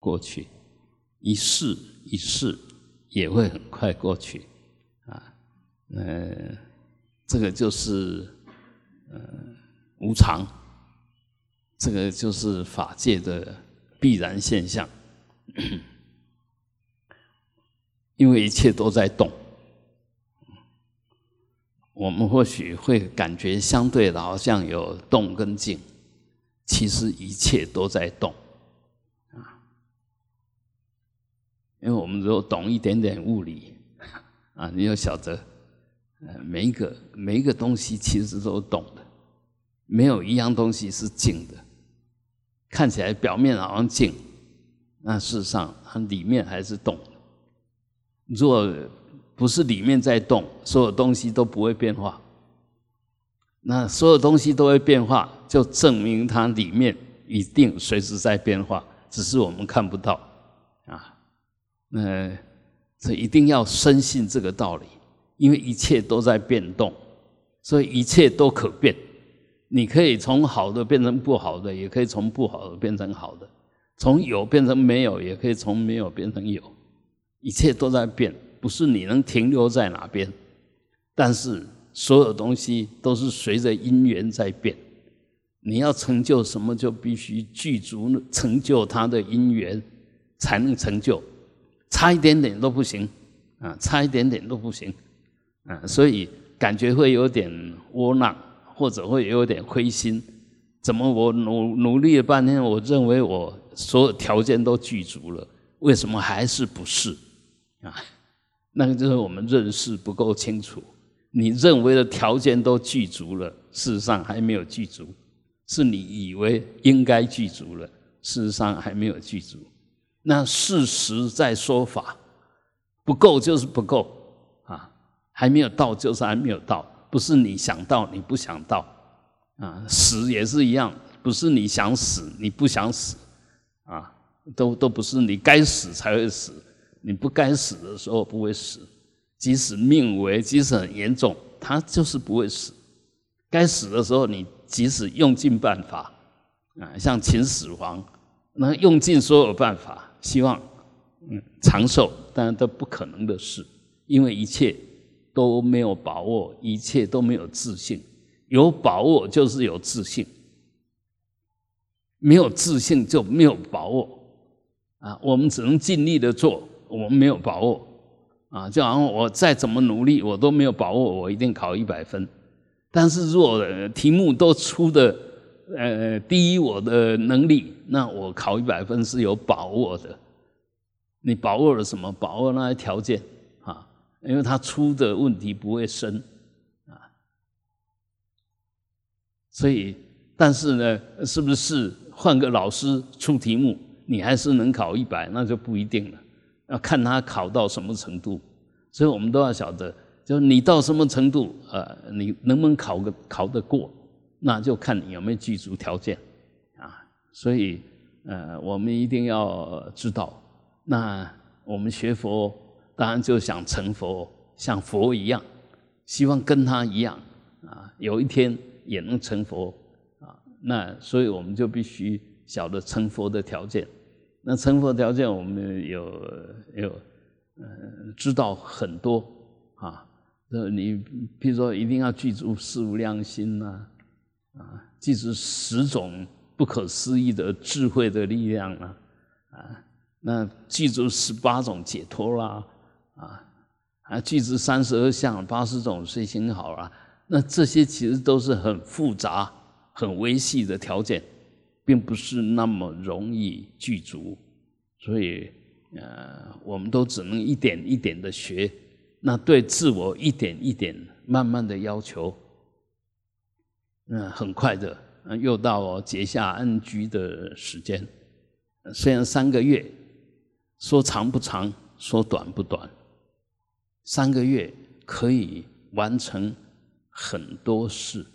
过去，一世一世也会很快过去，啊，呃，这个就是呃无常，这个就是法界的必然现象，因为一切都在动。我们或许会感觉相对的，好像有动跟静，其实一切都在动，啊，因为我们如果懂一点点物理，啊，你要晓得，呃，每一个每一个东西其实都懂的，没有一样东西是静的，看起来表面好像静，那事实上它里面还是动的，如果。不是里面在动，所有东西都不会变化。那所有东西都会变化，就证明它里面一定随时在变化，只是我们看不到。那这一定要深信这个道理，因为一切都在变动，所以一切都可变。你可以从好的变成不好的，也可以从不好的变成好的；从有变成没有，也可以从没有变成有。一切都在变。不是你能停留在哪边，但是所有东西都是随着因缘在变。你要成就什么，就必须具足成就它的因缘，才能成就。差一点点都不行啊，差一点点都不行啊，所以感觉会有点窝囊，或者会有点灰心。怎么我努努力了半天，我认为我所有条件都具足了，为什么还是不是啊？那个就是我们认识不够清楚，你认为的条件都具足了，事实上还没有具足，是你以为应该具足了，事实上还没有具足。那事实在说法，不够就是不够啊，还没有到就是还没有到，不是你想到你不想到啊，死也是一样，不是你想死你不想死啊，都都不是你该死才会死。你不该死的时候不会死，即使命危，即使很严重，他就是不会死。该死的时候，你即使用尽办法，啊，像秦始皇，那用尽所有办法，希望嗯长寿，当然都不可能的事，因为一切都没有把握，一切都没有自信。有把握就是有自信，没有自信就没有把握。啊，我们只能尽力的做。我们没有把握啊，就好像我再怎么努力，我都没有把握我一定考一百分。但是如果题目都出的呃低于我的能力，那我考一百分是有把握的。你把握了什么？把握那些条件啊，因为他出的问题不会深啊。所以，但是呢，是不是换个老师出题目，你还是能考一百？那就不一定了。要看他考到什么程度，所以我们都要晓得，就是你到什么程度，呃，你能不能考个考得过，那就看你有没有具足条件，啊，所以，呃，我们一定要知道，那我们学佛当然就想成佛，像佛一样，希望跟他一样，啊，有一天也能成佛，啊，那所以我们就必须晓得成佛的条件。那成佛条件，我们有有嗯知道很多啊。呃，你比如说，一定要记住四无量心呐，啊，啊记住十种不可思议的智慧的力量啊，啊，那记住十八种解脱啦，啊，啊，记住三十二相八十种随行好了。那这些其实都是很复杂、很微细的条件。并不是那么容易具足，所以呃，我们都只能一点一点的学，那对自我一点一点慢慢的要求，嗯，很快的，又到结下安居的时间，虽然三个月，说长不长，说短不短，三个月可以完成很多事，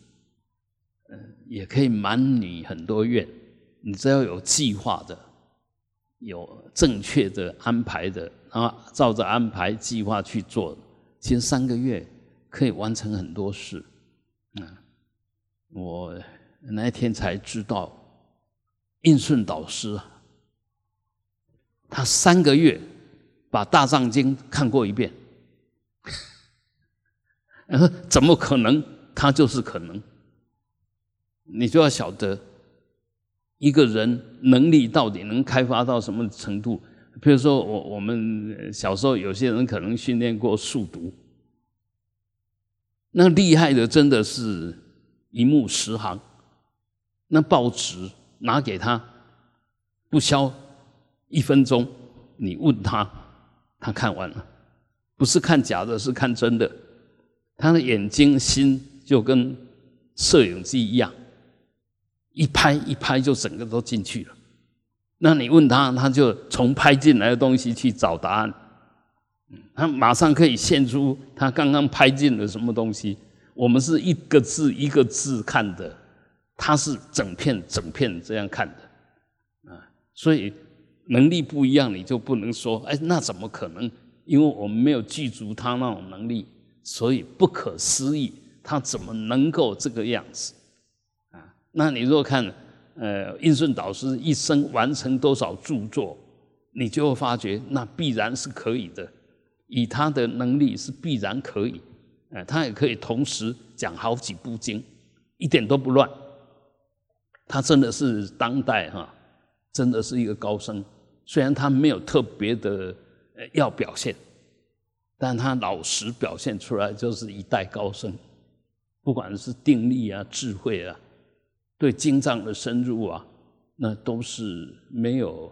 嗯，也可以满你很多愿。你只要有计划的，有正确的安排的啊，照着安排计划去做，其实三个月可以完成很多事。我那天才知道，应顺导师他三个月把《大藏经》看过一遍。怎么可能？他就是可能。你就要晓得，一个人能力到底能开发到什么程度？比如说，我我们小时候有些人可能训练过速读，那厉害的真的是一目十行。那报纸拿给他，不消一分钟，你问他，他看完了，不是看假的，是看真的。他的眼睛、心就跟摄影机一样，一拍一拍就整个都进去了。那你问他，他就从拍进来的东西去找答案，他马上可以现出他刚刚拍进了什么东西。我们是一个字一个字看的，他是整片整片这样看的，啊，所以能力不一样，你就不能说，哎，那怎么可能？因为我们没有记住他那种能力。所以不可思议，他怎么能够这个样子啊？那你若看，呃，印顺导师一生完成多少著作，你就会发觉那必然是可以的。以他的能力是必然可以，呃，他也可以同时讲好几部经，一点都不乱。他真的是当代哈，真的是一个高僧。虽然他没有特别的呃要表现。但他老实表现出来就是一代高僧，不管是定力啊、智慧啊，对经藏的深入啊，那都是没有。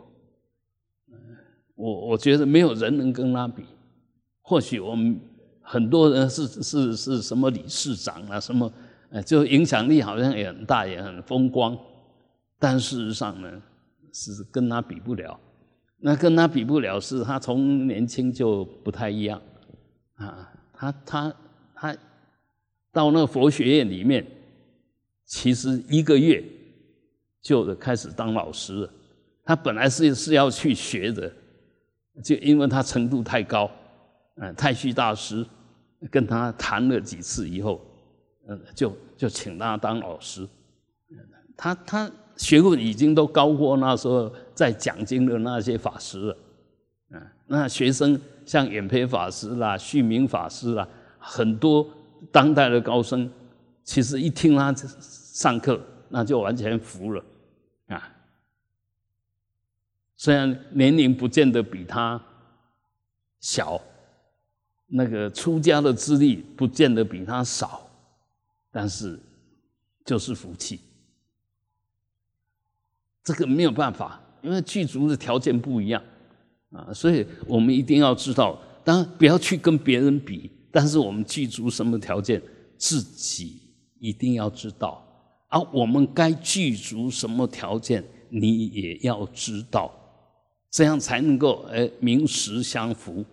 我我觉得没有人能跟他比。或许我们很多人是是是什么理事长啊，什么，就影响力好像也很大，也很风光。但事实上呢，是跟他比不了。那跟他比不了，是他从年轻就不太一样。啊，他他他到那个佛学院里面，其实一个月就开始当老师了。他本来是是要去学的，就因为他程度太高，嗯，太虚大师跟他谈了几次以后，嗯，就就请他当老师。他他学问已经都高过那时候在讲经的那些法师了，嗯，那学生。像演培法师啦、旭明法师啦，很多当代的高僧，其实一听他上课，那就完全服了啊。虽然年龄不见得比他小，那个出家的资历不见得比他少，但是就是福气。这个没有办法，因为具足的条件不一样。啊，所以我们一定要知道，当然不要去跟别人比，但是我们具足什么条件，自己一定要知道。而我们该具足什么条件，你也要知道，这样才能够哎名实相符，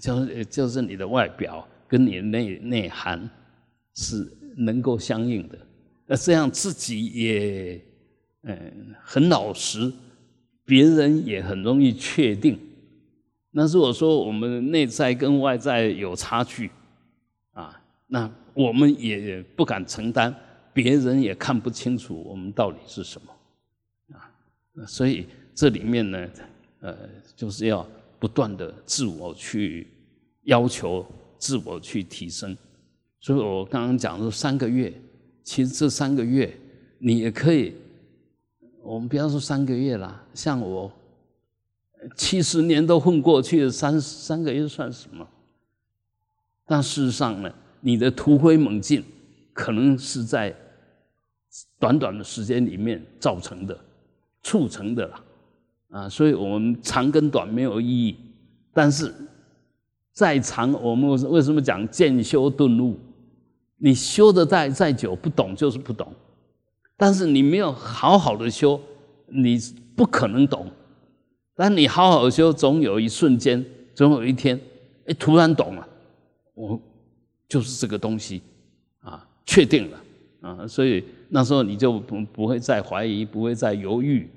就是就是你的外表跟你的内内涵是能够相应的。那这样自己也嗯很老实。别人也很容易确定。那如果说我们内在跟外在有差距，啊，那我们也不敢承担，别人也看不清楚我们到底是什么，啊，所以这里面呢，呃，就是要不断的自我去要求，自我去提升。所以我刚刚讲说三个月，其实这三个月你也可以。我们不要说三个月了，像我七十年都混过去了，三三个月算什么？但事实上呢，你的突飞猛进可能是在短短的时间里面造成的、促成的了啊！所以我们长跟短没有意义，但是再长，我们为什么讲渐修顿悟？你修的再再久，不懂就是不懂。但是你没有好好的修，你不可能懂。但你好好修，总有一瞬间，总有一天，哎，突然懂了，我就是这个东西啊，确定了啊，所以那时候你就不不会再怀疑，不会再犹豫，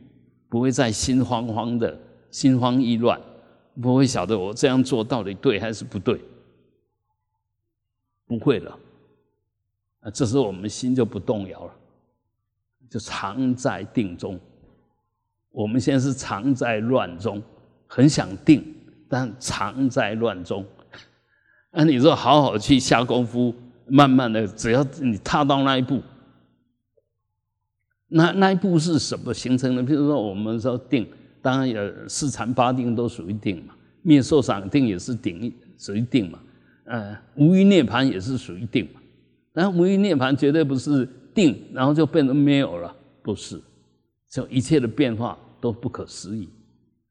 不会再心慌慌的、心慌意乱，不会晓得我这样做到底对还是不对，不会了。啊，这时候我们心就不动摇了。就常在定中，我们现在是常在乱中，很想定，但常在乱中。那你说好好去下功夫，慢慢的，只要你踏到那一步，那那一步是什么形成的？比如说我们说定，当然有四禅八定都属于定嘛，灭受想定也是定，属于定嘛。呃，无余涅盘也是属于定嘛。但无余涅盘绝对不是定，然后就变成没有了，不是，就一切的变化都不可思议。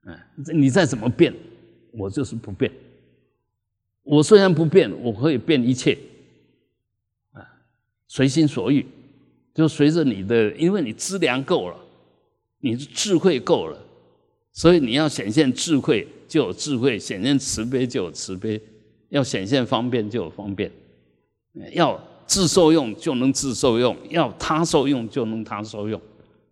嗯，你再怎么变，我就是不变。我虽然不变，我可以变一切，啊，随心所欲，就随着你的，因为你资粮够了，你的智慧够了，所以你要显现智慧就有智慧，显现慈悲就有慈悲，要显现方便就有方便，要自受用就能自受用，要他受用就能他受用，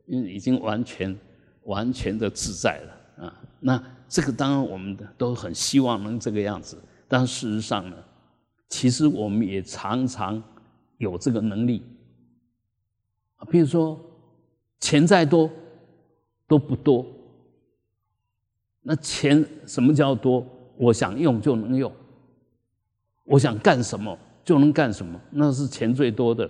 因为已经完全完全的自在了啊。那这个当然我们都很希望能这个样子。但事实上呢，其实我们也常常有这个能力。比如说，钱再多都不多。那钱什么叫多？我想用就能用，我想干什么就能干什么，那是钱最多的。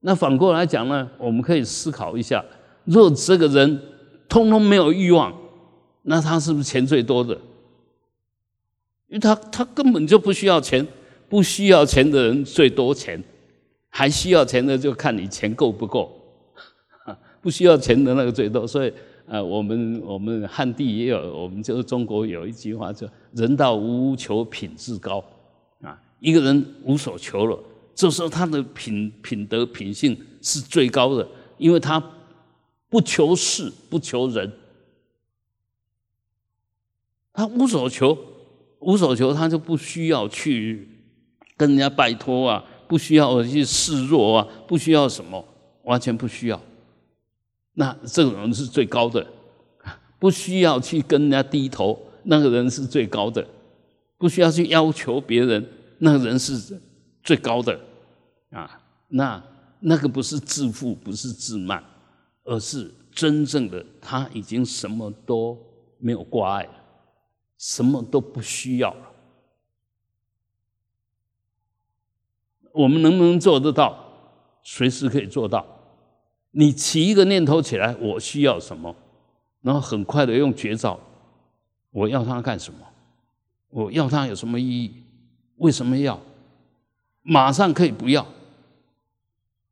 那反过来讲呢，我们可以思考一下：若这个人通通没有欲望，那他是不是钱最多的？因为他他根本就不需要钱，不需要钱的人最多钱，还需要钱的就看你钱够不够，不需要钱的那个最多。所以，呃，我们我们汉地也有，我们就是中国有一句话叫“人到无求，品质高”。啊，一个人无所求了，这时候他的品品德品性是最高的，因为他不求事，不求人，他无所求。无所求，他就不需要去跟人家拜托啊，不需要去示弱啊，不需要什么，完全不需要。那这种人是最高的，不需要去跟人家低头，那个人是最高的，不需要去要求别人，那个人是最高的啊。那那个不是自负，不是自慢，而是真正的他已经什么都没有挂碍了。什么都不需要了，我们能不能做得到？随时可以做到。你起一个念头起来，我需要什么，然后很快的用绝招，我要它干什么？我要它有什么意义？为什么要？马上可以不要。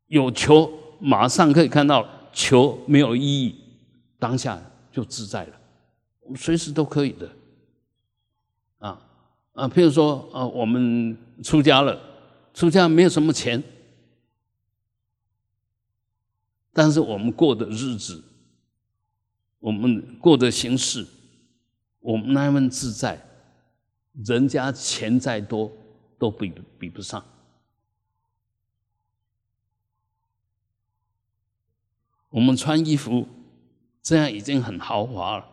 有求，马上可以看到求没有意义，当下就自在了。随时都可以的。啊啊，譬如说，呃，我们出家了，出家没有什么钱，但是我们过的日子，我们过的形式，我们那份自在，人家钱再多都比比不上。我们穿衣服这样已经很豪华了。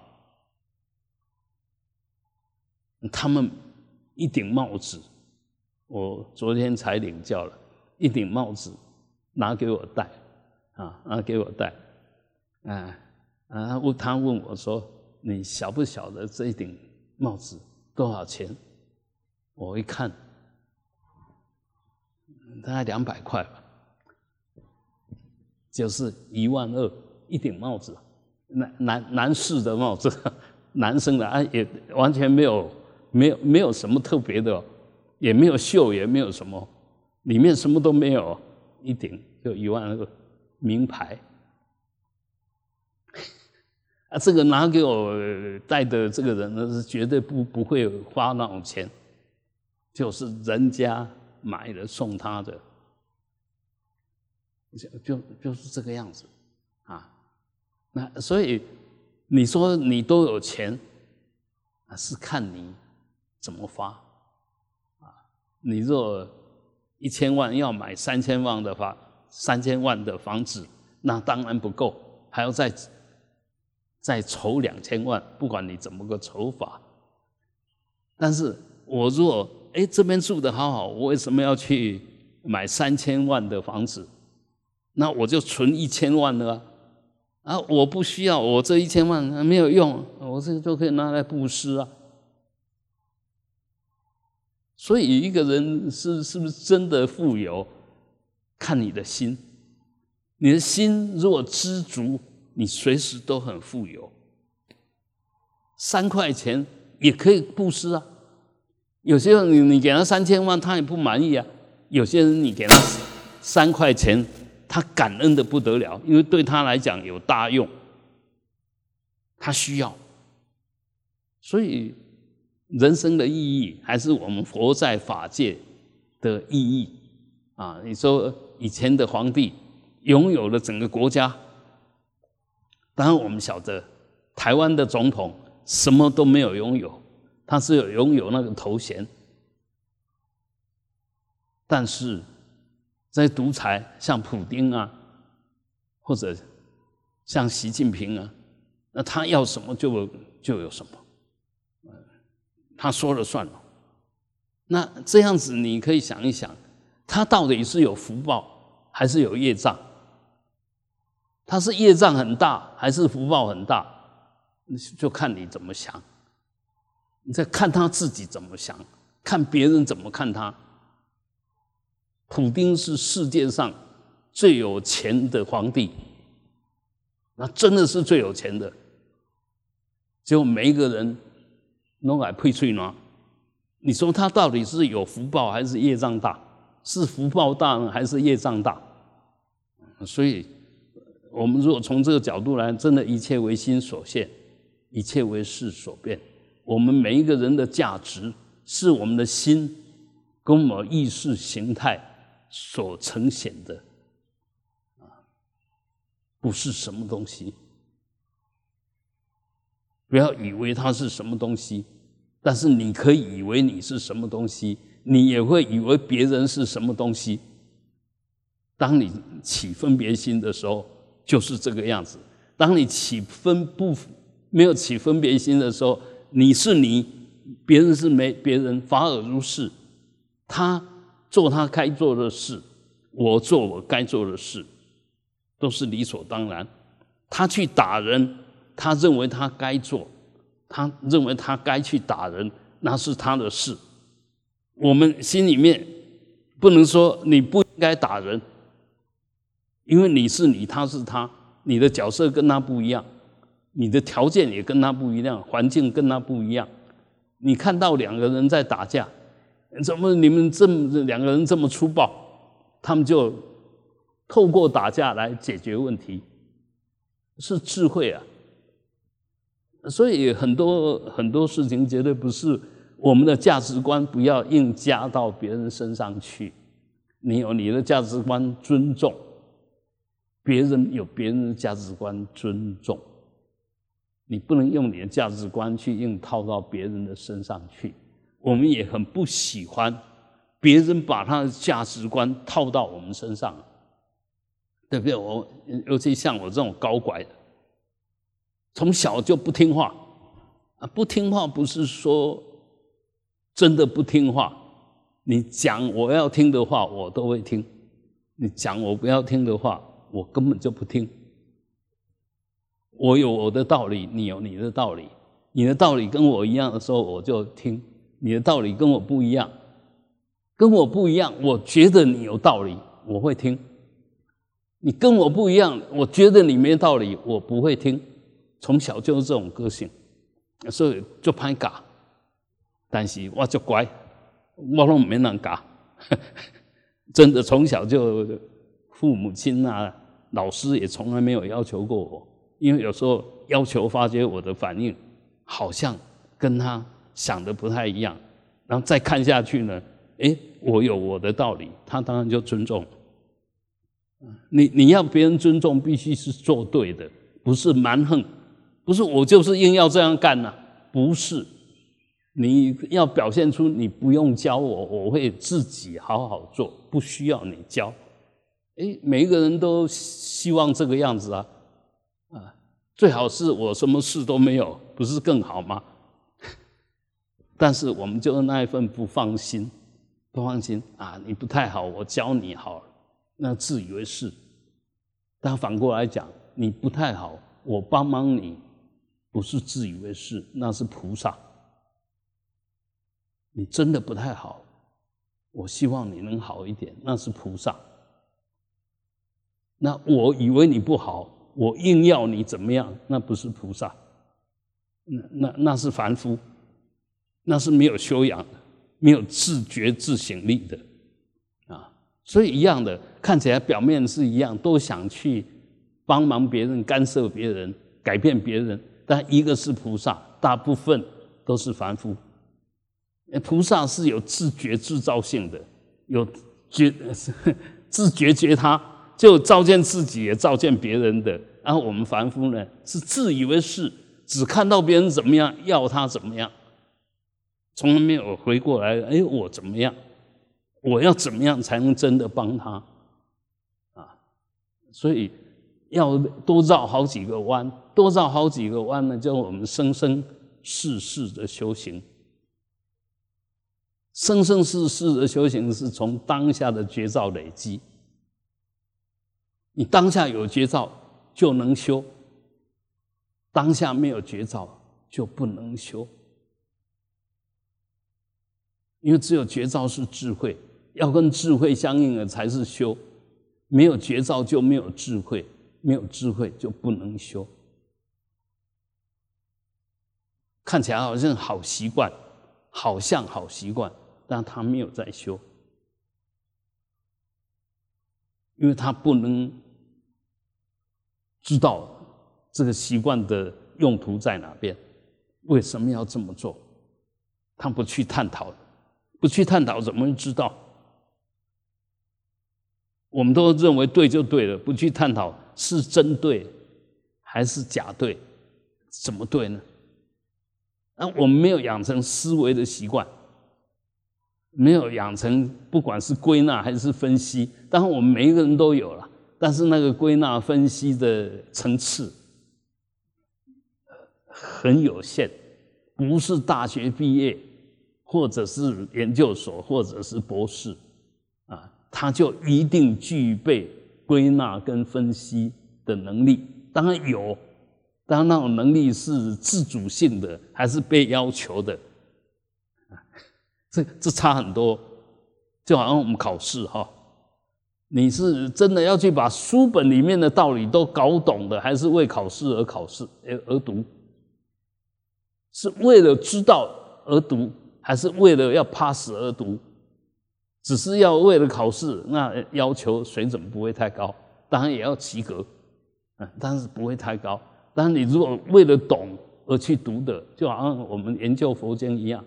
他们一顶帽子，我昨天才领教了，一顶帽子拿给我戴，啊，拿给我戴，啊啊，问他问我说：“你晓不晓得这一顶帽子多少钱？”我一看，大概两百块吧，就是一万二一顶帽子，男男男士的帽子，男生的啊，也完全没有。没有没有什么特别的，也没有绣，也没有什么，里面什么都没有，一顶就一万个名牌。啊，这个拿给我带的这个人呢，是绝对不不会花那种钱，就是人家买的送他的，就就就是这个样子啊。那所以你说你都有钱，是看你。怎么发？你若一千万要买三千万的话，三千万的房子，那当然不够，还要再再筹两千万。不管你怎么个筹法，但是我若哎这边住的好好，我为什么要去买三千万的房子？那我就存一千万了，啊，我不需要，我这一千万没有用，我这就可以拿来布施啊。所以一个人是是不是真的富有，看你的心。你的心如果知足，你随时都很富有。三块钱也可以布施啊。有些人你你给他三千万，他也不满意啊。有些人你给他三块钱，他感恩的不得了，因为对他来讲有大用，他需要。所以。人生的意义，还是我们活在法界的意义啊！你说以前的皇帝拥有了整个国家，当然我们晓得，台湾的总统什么都没有拥有，他是有拥有那个头衔，但是在独裁，像普京啊，或者像习近平啊，那他要什么就就有什么。他说了算了，那这样子你可以想一想，他到底是有福报还是有业障？他是业障很大还是福报很大？就看你怎么想。你再看他自己怎么想，看别人怎么看他。普丁是世界上最有钱的皇帝，那真的是最有钱的，就每一个人。弄来配翠呢？你说他到底是有福报还是业障大？是福报大呢，还是业障大？所以，我们如果从这个角度来，真的一切为心所现，一切为事所变。我们每一个人的价值，是我们的心跟我意识形态所呈现的，啊，不是什么东西。不要以为它是什么东西，但是你可以以为你是什么东西，你也会以为别人是什么东西。当你起分别心的时候，就是这个样子；当你起分不没有起分别心的时候，你是你，别人是没别人，法尔如是。他做他该做的事，我做我该做的事，都是理所当然。他去打人。他认为他该做，他认为他该去打人，那是他的事。我们心里面不能说你不应该打人，因为你是你，他是他，你的角色跟他不一样，你的条件也跟他不一样，环境跟他不一样。你看到两个人在打架，怎么你们这么两个人这么粗暴？他们就透过打架来解决问题，是智慧啊。所以很多很多事情绝对不是我们的价值观，不要硬加到别人身上去。你有你的价值观，尊重别人有别人的价值观，尊重。你不能用你的价值观去硬套到别人的身上去。我们也很不喜欢别人把他的价值观套到我们身上，对不对？我尤其像我这种高拐的。从小就不听话啊！不听话不是说真的不听话，你讲我要听的话，我都会听；你讲我不要听的话，我根本就不听。我有我的道理，你有你的道理。你的道理跟我一样的时候，我就听；你的道理跟我不一样，跟我不一样，我觉得你有道理，我会听。你跟我不一样，我觉得你没道理，我不会听。从小就是这种个性，所以就歹教。但是我就乖，我拢没人教。真的从小就父母亲啊、老师也从来没有要求过我，因为有时候要求发觉我的反应好像跟他想的不太一样，然后再看下去呢，哎，我有我的道理，他当然就尊重。你你要别人尊重，必须是做对的，不是蛮横。不是我就是硬要这样干呐，不是，你要表现出你不用教我，我会自己好好做，不需要你教。哎，每一个人都希望这个样子啊，啊，最好是我什么事都没有，不是更好吗？但是我们就那一份不放心，不放心啊，你不太好，我教你好了，那自以为是。但反过来讲。你不太好，我帮帮你，不是自以为是，那是菩萨。你真的不太好，我希望你能好一点，那是菩萨。那我以为你不好，我硬要你怎么样，那不是菩萨，那那那是凡夫，那是没有修养的，没有自觉自省力的啊。所以一样的，看起来表面是一样，都想去帮忙别人、干涉别人、改变别人，但一个是菩萨，大部分都是凡夫。菩萨是有自觉制造性的，有觉 自觉觉他。就照见自己，也照见别人的。然后我们凡夫呢，是自以为是，只看到别人怎么样，要他怎么样，从来没有回过来。哎，我怎么样？我要怎么样才能真的帮他？啊，所以要多绕好几个弯，多绕好几个弯呢，叫我们生生世世的修行。生生世世的修行是从当下的绝招累积。你当下有绝招就能修，当下没有绝招就不能修，因为只有绝招是智慧，要跟智慧相应的才是修，没有绝招就没有智慧，没有智慧就不能修。看起来好像好习惯，好像好习惯，但他没有在修，因为他不能。知道这个习惯的用途在哪边？为什么要这么做？他不去探讨，不去探讨怎么知道？我们都认为对就对了，不去探讨是真对还是假对，怎么对呢？那我们没有养成思维的习惯，没有养成不管是归纳还是分析，当然我们每一个人都有了。但是那个归纳分析的层次很有限，不是大学毕业，或者是研究所，或者是博士，啊，他就一定具备归纳跟分析的能力。当然有，当然那种能力是自主性的，还是被要求的，这这差很多。就好像我们考试哈。你是真的要去把书本里面的道理都搞懂的，还是为考试而考试而而读？是为了知道而读，还是为了要 pass 而读？只是要为了考试，那要求水准不会太高，当然也要及格，嗯，但是不会太高。但是你如果为了懂而去读的，就好像我们研究佛经一样，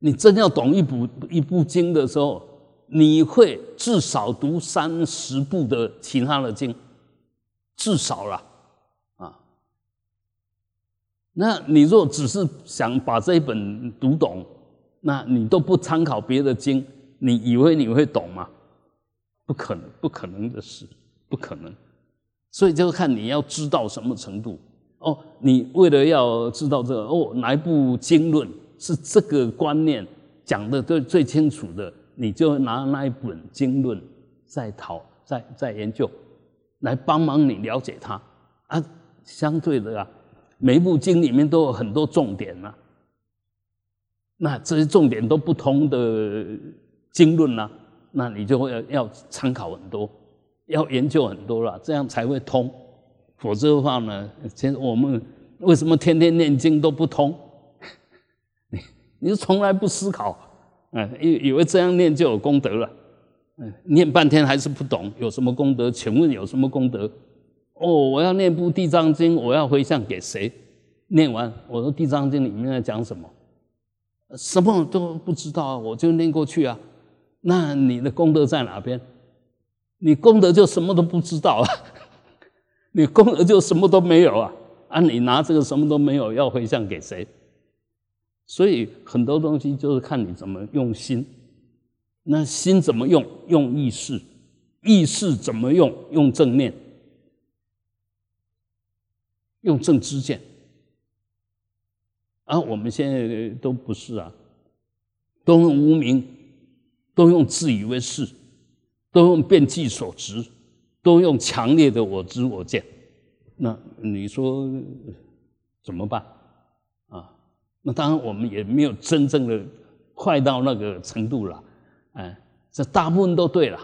你真要懂一部一部经的时候。你会至少读三十部的其他的经，至少了啊。那你若只是想把这一本读懂，那你都不参考别的经，你以为你会懂吗？不可能，不可能的事，不可能。所以就看你要知道什么程度哦。你为了要知道这个哦，哪一部经论是这个观念讲的最最清楚的？你就拿那一本经论在讨在在研究，来帮忙你了解它啊。相对的啊，每一部经里面都有很多重点呐。那这些重点都不同的经论啊，那你就会要参考很多，要研究很多了，这样才会通。否则的话呢，其实我们为什么天天念经都不通？你你是从来不思考。嗯，以以为这样念就有功德了，嗯，念半天还是不懂有什么功德？请问有什么功德？哦，我要念部《地藏经》，我要回向给谁？念完，我说《地藏经》里面在讲什么？什么都不知道，我就念过去啊。那你的功德在哪边？你功德就什么都不知道啊，你功德就什么都没有啊。啊，你拿这个什么都没有要回向给谁？所以很多东西就是看你怎么用心，那心怎么用？用意识，意识怎么用？用正念，用正知见。而我们现在都不是啊，都用无名，都用自以为是，都用遍计所执，都用强烈的我知我见，那你说怎么办啊？那当然我们也没有真正的快到那个程度了，哎，这大部分都对了，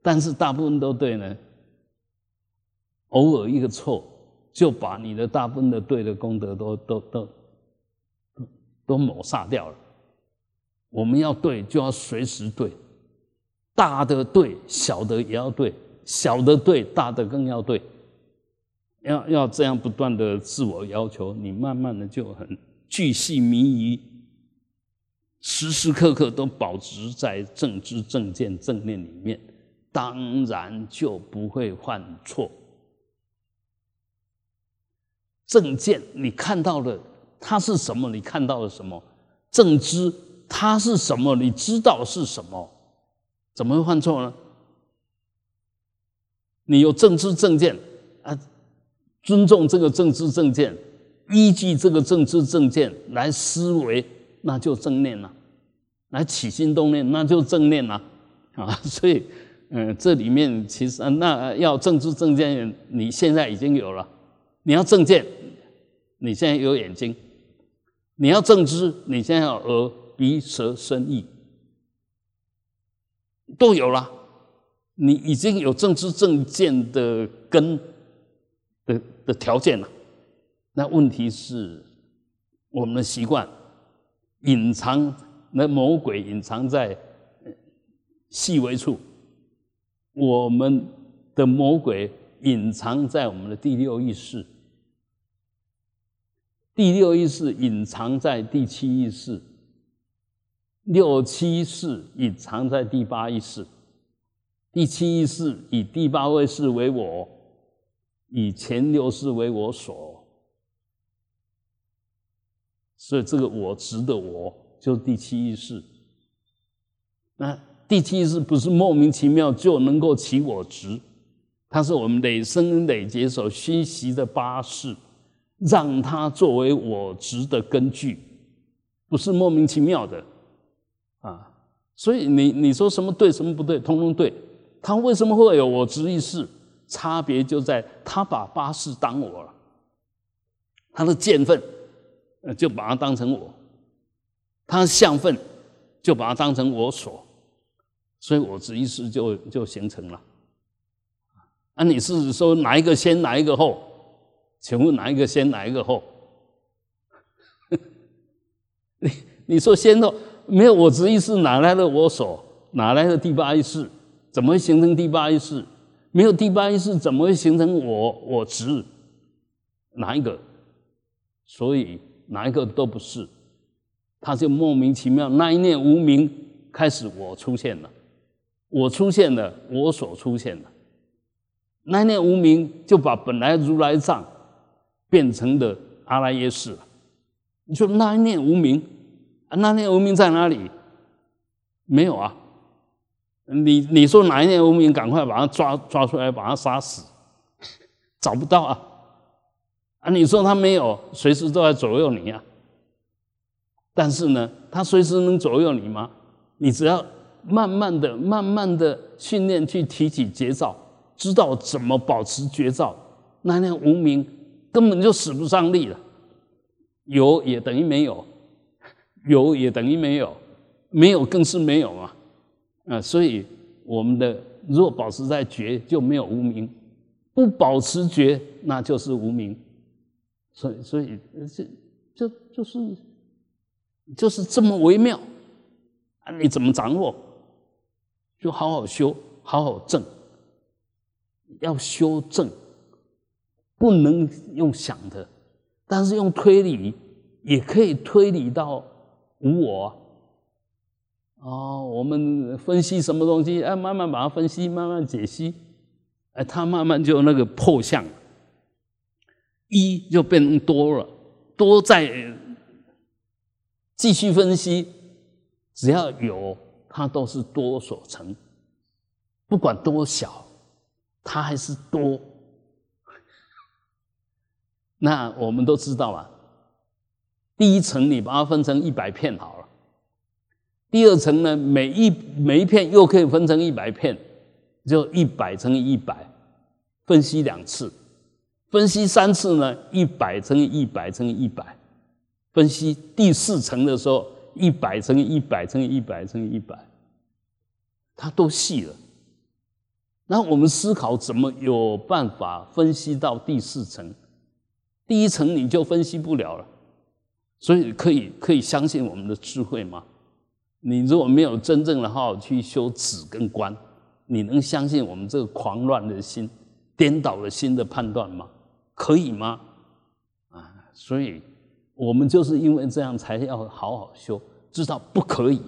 但是大部分都对呢，偶尔一个错，就把你的大部分的对的功德都都都都抹杀掉了。我们要对，就要随时对，大的对，小的也要对。小的对，大的更要对，要要这样不断的自我要求，你慢慢的就很巨细靡遗，时时刻刻都保持在正知正见正念里面，当然就不会犯错。正见你看到了它是什么？你看到了什么？正知它是什么？你知道是什么？怎么会犯错呢？你有正知正见啊，尊重这个正知正见，依据这个正知正见来思维，那就正念了；来起心动念，那就正念了啊。所以，嗯，这里面其实那要正知正见，你现在已经有了；你要正见，你现在有眼睛；你要正知，你现在耳、鼻、舌、身、意，都有了。你已经有正知正见的根的的条件了，那问题是我们的习惯隐藏，那魔鬼隐藏在细微处，我们的魔鬼隐藏在我们的第六意识，第六意识隐藏在第七意识，六七意识隐藏在第八意识。第七意识以第八位识为我，以前六识为我所，所以这个我执的我就是第七意识。那第七意识不是莫名其妙就能够起我执，它是我们累生累劫所熏习的八识，让它作为我执的根据，不是莫名其妙的啊。所以你你说什么对什么不对，通通对。他为什么会有我执意识？差别就在他把八识当我了，他的见分，呃就把它当成我；他的相分，就把它当成我所，所以我执意识就就形成了。啊，你是说哪一个先，哪一个后？请问哪一个先，哪一个后？你你说先后没有我执意识，哪来的我所？哪来的第八意识？怎么会形成第八意识？没有第八意识，怎么会形成我我执？哪一个？所以哪一个都不是，他就莫名其妙。那一念无名开始，我出现了，我出现了，我所出现了。那一念无名就把本来如来藏变成的阿赖耶识。你说那一念无名，那念无名在哪里？没有啊。你你说哪一念无名，赶快把他抓抓出来，把他杀死，找不到啊！啊，你说他没有，随时都在左右你啊。但是呢，他随时能左右你吗？你只要慢慢的、慢慢的训练，去提起觉照，知道怎么保持觉照，那念无名根本就使不上力了。有也等于没有，有也等于没有，没有更是没有啊。啊，所以我们的若保持在觉，就没有无名；不保持觉，那就是无名。所以，所以这就就是就是这么微妙啊！你怎么掌握？就好好修，好好正。要修正，不能用想的，但是用推理也可以推理到无我。哦，我们分析什么东西？哎，慢慢把它分析，慢慢解析，哎，它慢慢就那个破相，一就变成多了，多在继续分析，只要有它都是多所成，不管多小，它还是多。那我们都知道啊，第一层你把它分成一百片好了。第二层呢，每一每一片又可以分成一百片，就一百乘以一百，分析两次，分析三次呢，一百乘以一百乘以一百，分析第四层的时候，一百乘以一百乘以一百乘以一百，它都细了。那我们思考怎么有办法分析到第四层？第一层你就分析不了了，所以可以可以相信我们的智慧吗？你如果没有真正的好好去修止跟观，你能相信我们这个狂乱的心、颠倒的心的判断吗？可以吗？啊，所以我们就是因为这样才要好好修，知道不可以，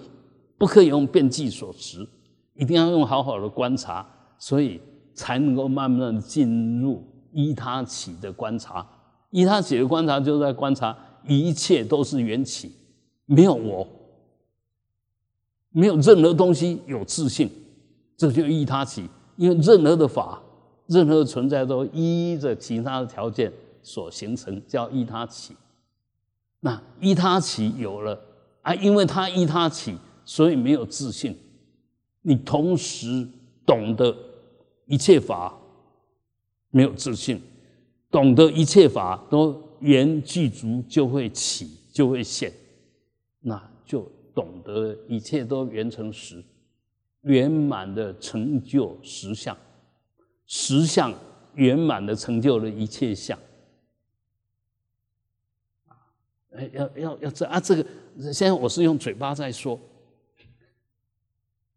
不可以用变计所持，一定要用好好的观察。所以才能够慢慢的进入依他起的观察，依他起的观察就在观察一切都是缘起，没有我，没有任何东西有自信，这就依他起。因为任何的法，任何的存在都依着其他的条件所形成，叫依他起。那依他起有了啊，因为他依他起，所以没有自信。你同时懂得。一切法没有自信，懂得一切法都缘具足就会起就会现，那就懂得一切都缘成实，圆满的成就实相，实相圆满的成就了一切相。哎，要要要这啊，这个现在我是用嘴巴在说，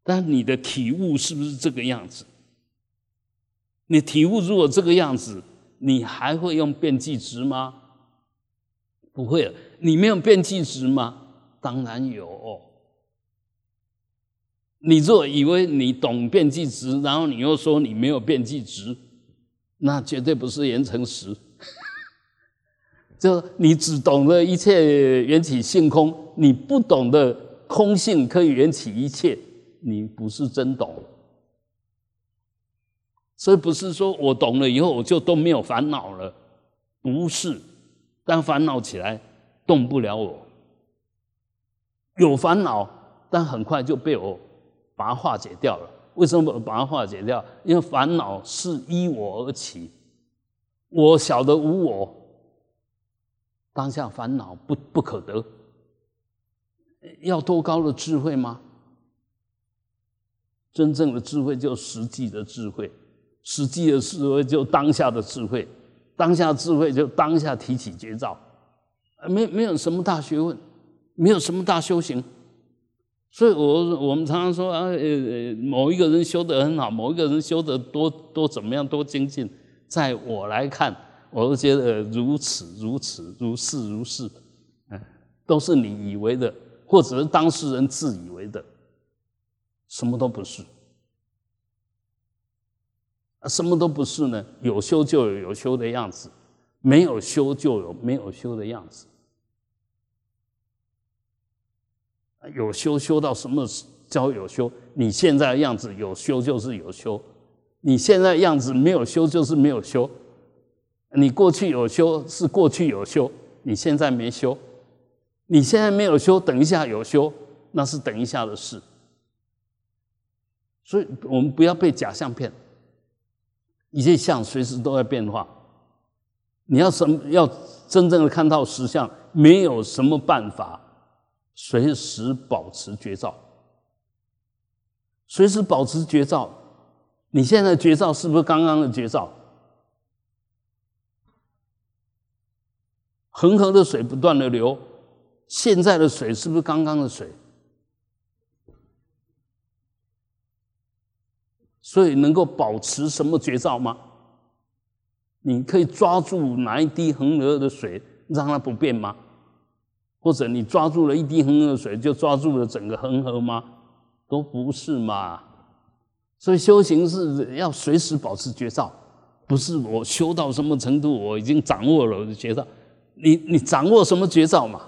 但你的体悟是不是这个样子？你体悟如果这个样子，你还会用变计值吗？不会了。你没有变计值吗？当然有。你若以为你懂变计值，然后你又说你没有变计值，那绝对不是言成实。就你只懂得一切缘起性空，你不懂得空性可以缘起一切，你不是真懂。所以不是说我懂了以后我就都没有烦恼了，不是，但烦恼起来动不了我，有烦恼，但很快就被我把它化解掉了。为什么把它化解掉？因为烦恼是依我而起，我晓得无我，当下烦恼不不可得。要多高的智慧吗？真正的智慧就实际的智慧。实际的智慧就当下的智慧，当下智慧就当下提起绝招，没没有什么大学问，没有什么大修行，所以我我们常常说啊，呃，某一个人修得很好，某一个人修得多多怎么样，多精进，在我来看，我都觉得如此如此如是如是，嗯，都是你以为的，或者是当事人自以为的，什么都不是。什么都不是呢？有修就有有修的样子，没有修就有没有修的样子。有修修到什么叫有修？你现在的样子有修就是有修，你现在样子没有修就是没有修。你过去有修是过去有修，你现在没修，你现在没有修，等一下有修，那是等一下的事。所以我们不要被假象骗。一切相随时都在变化，你要什么要真正的看到实相，没有什么办法随时保持绝照，随时保持绝照。你现在绝照是不是刚刚的绝照？恒河的水不断的流，现在的水是不是刚刚的水？所以能够保持什么绝招吗？你可以抓住哪一滴恒河的水，让它不变吗？或者你抓住了一滴恒河的水，就抓住了整个恒河吗？都不是嘛。所以修行是要随时保持绝招，不是我修到什么程度，我已经掌握了我的绝招。你你掌握什么绝招嘛？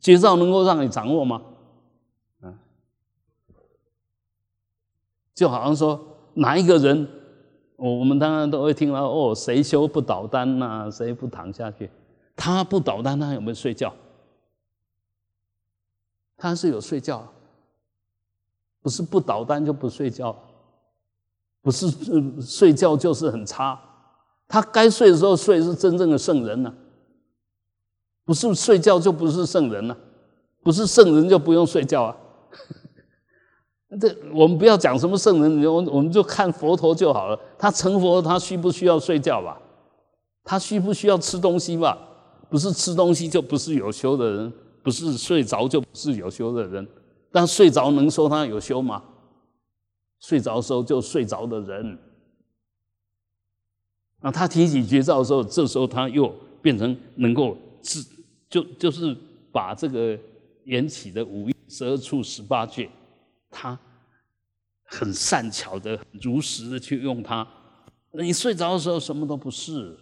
绝招能够让你掌握吗？就好像说哪一个人，我我们当然都会听到哦，谁修不倒单呐？谁不躺下去？他不倒单，他有没有睡觉？他是有睡觉，不是不倒单就不睡觉。不是睡觉就是很差。他该睡的时候睡是真正的圣人呢，不是睡觉就不是圣人了，不是圣人就不用睡觉啊。这我们不要讲什么圣人，我我们就看佛陀就好了。他成佛，他需不需要睡觉吧？他需不需要吃东西吧？不是吃东西就不是有修的人，不是睡着就不是有修的人。但睡着能说他有修吗？睡着的时候就睡着的人。那他提起绝招的时候，这时候他又变成能够自，就就是把这个缘起的五蕴、十二处、十八界。他很善巧的、如实的去用它。你睡着的时候什么都不是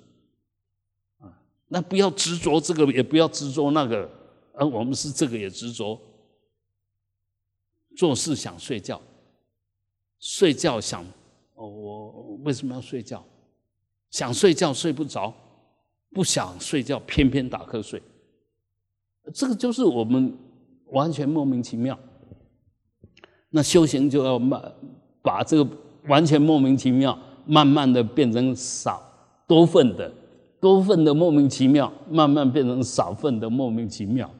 啊，那不要执着这个，也不要执着那个。而我们是这个也执着，做事想睡觉，睡觉想哦，我为什么要睡觉？想睡觉睡不着，不想睡觉偏偏打瞌睡，这个就是我们完全莫名其妙。那修行就要慢，把这个完全莫名其妙，慢慢的变成少多份的，多份的莫名其妙，慢慢变成少份的莫名其妙，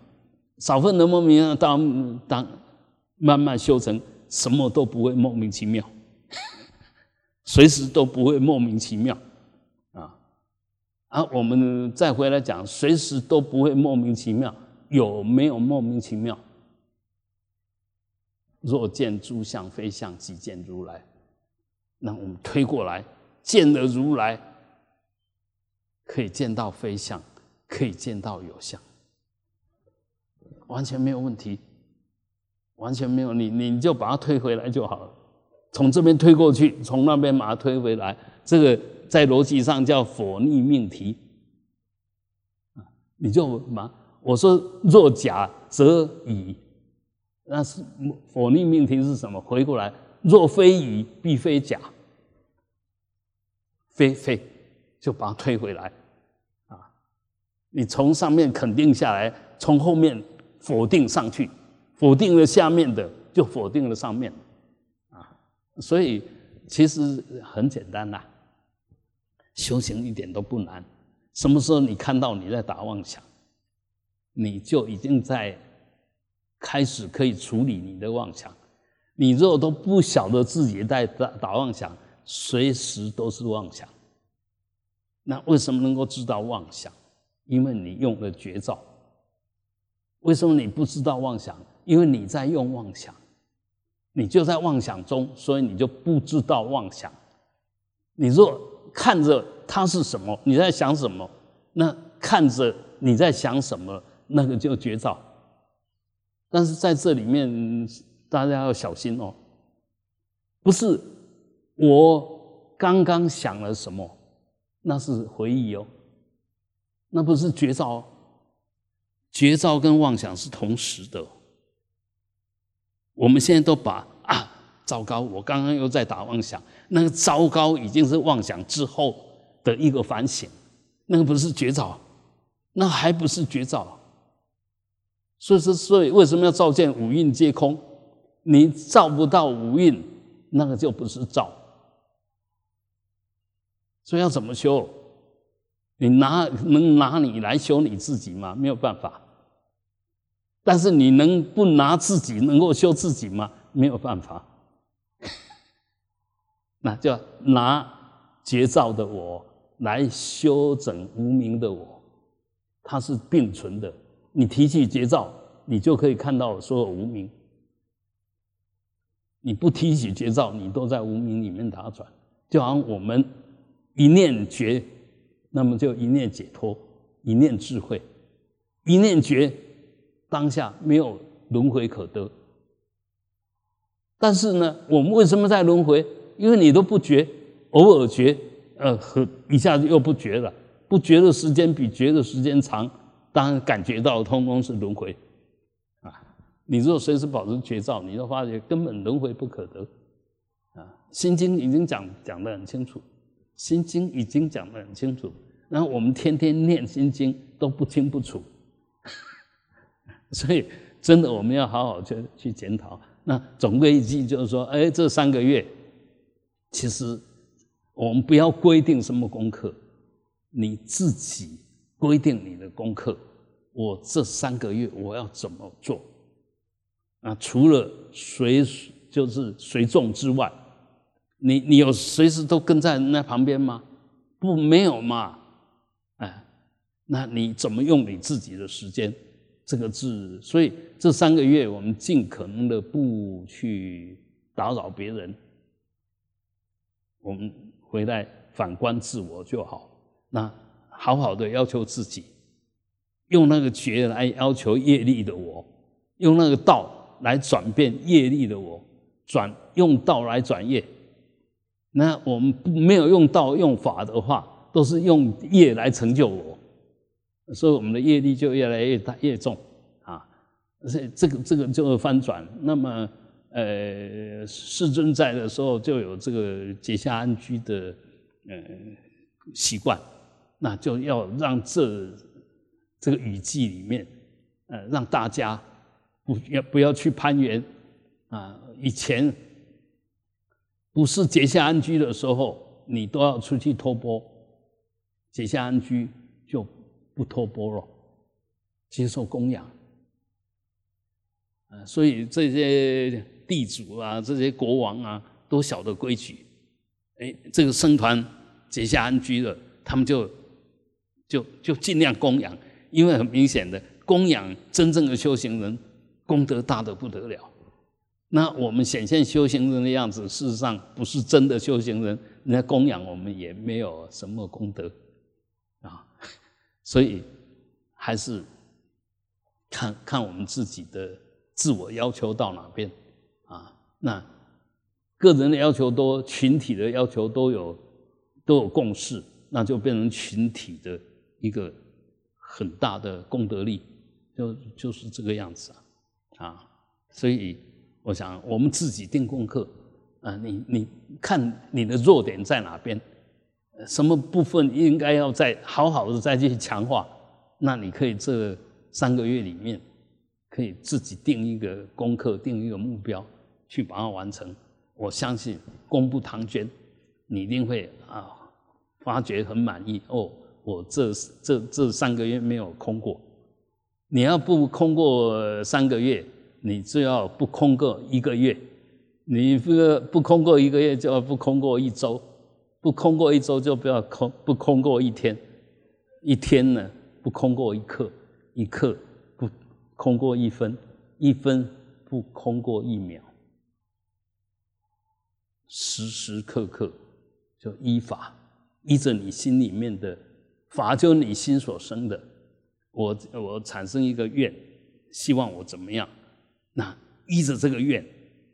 少份的莫名其妙，当当慢慢修成什么都不会莫名其妙，随时都不会莫名其妙，啊啊，我们再回来讲，随时都不会莫名其妙，有没有莫名其妙？若见诸相非相，即见如来。那我们推过来，见了如来，可以见到非相，可以见到有相，完全没有问题，完全没有。你你就把它推回来就好了，从这边推过去，从那边把它推回来。这个在逻辑上叫否逆命题。你就嘛，我说若假则乙。那是否逆命题是什么？回过来，若非乙，必非甲。非非，就把它推回来啊！你从上面肯定下来，从后面否定上去，否定了下面的，就否定了上面啊！所以其实很简单呐，修行一点都不难。什么时候你看到你在打妄想，你就已经在。开始可以处理你的妄想，你如果都不晓得自己在打打妄想，随时都是妄想。那为什么能够知道妄想？因为你用了绝招。为什么你不知道妄想？因为你在用妄想，你就在妄想中，所以你就不知道妄想。你若看着它是什么，你在想什么，那看着你在想什么，那个就绝招。但是在这里面，大家要小心哦。不是我刚刚想了什么，那是回忆哦，那不是绝招。绝招跟妄想是同时的。我们现在都把啊，糟糕，我刚刚又在打妄想，那个糟糕已经是妄想之后的一个反省，那个不是绝招，那还不是绝招。所以说，所以为什么要照见五蕴皆空？你照不到五蕴，那个就不是照。所以要怎么修？你拿能拿你来修你自己吗？没有办法。但是你能不拿自己能够修自己吗？没有办法。那就拿绝造的我来修整无名的我，它是并存的。你提起绝招，你就可以看到所有无名；你不提起绝招，你都在无名里面打转。就好像我们一念觉，那么就一念解脱，一念智慧，一念觉，当下没有轮回可得。但是呢，我们为什么在轮回？因为你都不觉，偶尔觉，呃，和一下子又不觉了，不觉的时间比觉的时间长。当然感觉到通通是轮回，啊！你如果随时保持觉照，你就发觉根本轮回不可得，啊！《心经》已经讲讲得很清楚，《心经》已经讲得很清楚，然后我们天天念《心经》都不清不楚，所以真的我们要好好去去检讨。那总归一句就是说，哎，这三个月其实我们不要规定什么功课，你自己规定你的功课。我这三个月我要怎么做？啊，除了随就是随众之外，你你有随时都跟在那旁边吗？不，没有嘛。哎，那你怎么用你自己的时间？这个字，所以这三个月我们尽可能的不去打扰别人，我们回来反观自我就好。那好好的要求自己，用那个觉来要求业力的我，用那个道来转变业力的我，转用道来转业。那我们没有用道用法的话，都是用业来成就我。所以我们的业力就越来越大越重啊，这这个这个就会翻转。那么，呃，世尊在的时候就有这个结下安居的呃习惯，那就要让这这个雨季里面，呃，让大家不要不要去攀援啊。以前不是结下安居的时候，你都要出去托钵，结下安居就。不托钵了，接受供养，啊，所以这些地主啊，这些国王啊，都晓得规矩。哎，这个僧团结下安居了，他们就就就尽量供养，因为很明显的，供养真正的修行人，功德大的不得了。那我们显现修行人的样子，事实上不是真的修行人，人家供养我们也没有什么功德啊。所以还是看看我们自己的自我要求到哪边啊？那个人的要求多，群体的要求都有都有共识，那就变成群体的一个很大的功德力，就就是这个样子啊！啊，所以我想我们自己定功课啊，你你看你的弱点在哪边？什么部分应该要再好好的再去强化？那你可以这三个月里面，可以自己定一个功课，定一个目标，去把它完成。我相信功不唐捐，你一定会啊发觉很满意哦。我这这这三个月没有空过，你要不空过三个月，你就要不空过一个月，你不不空过一个月，就要不空过一周。不空过一周，就不要空；不空过一天，一天呢不空过一刻，一刻不空过一分，一分不空过一秒，时时刻刻就依法，依着你心里面的法，就你心所生的。我我产生一个愿，希望我怎么样？那依着这个愿，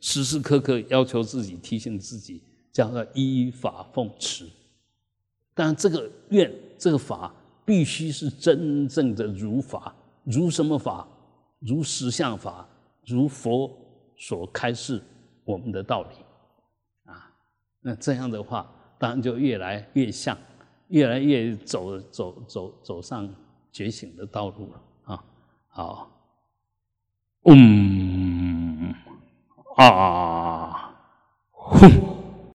时时刻刻要求自己，提醒自己。叫做依法奉持，但这个愿、这个法必须是真正的如法，如什么法？如实相法，如佛所开示我们的道理啊。那这样的话，当然就越来越像，越来越走走走走上觉醒的道路了啊。好，嗯啊，哼。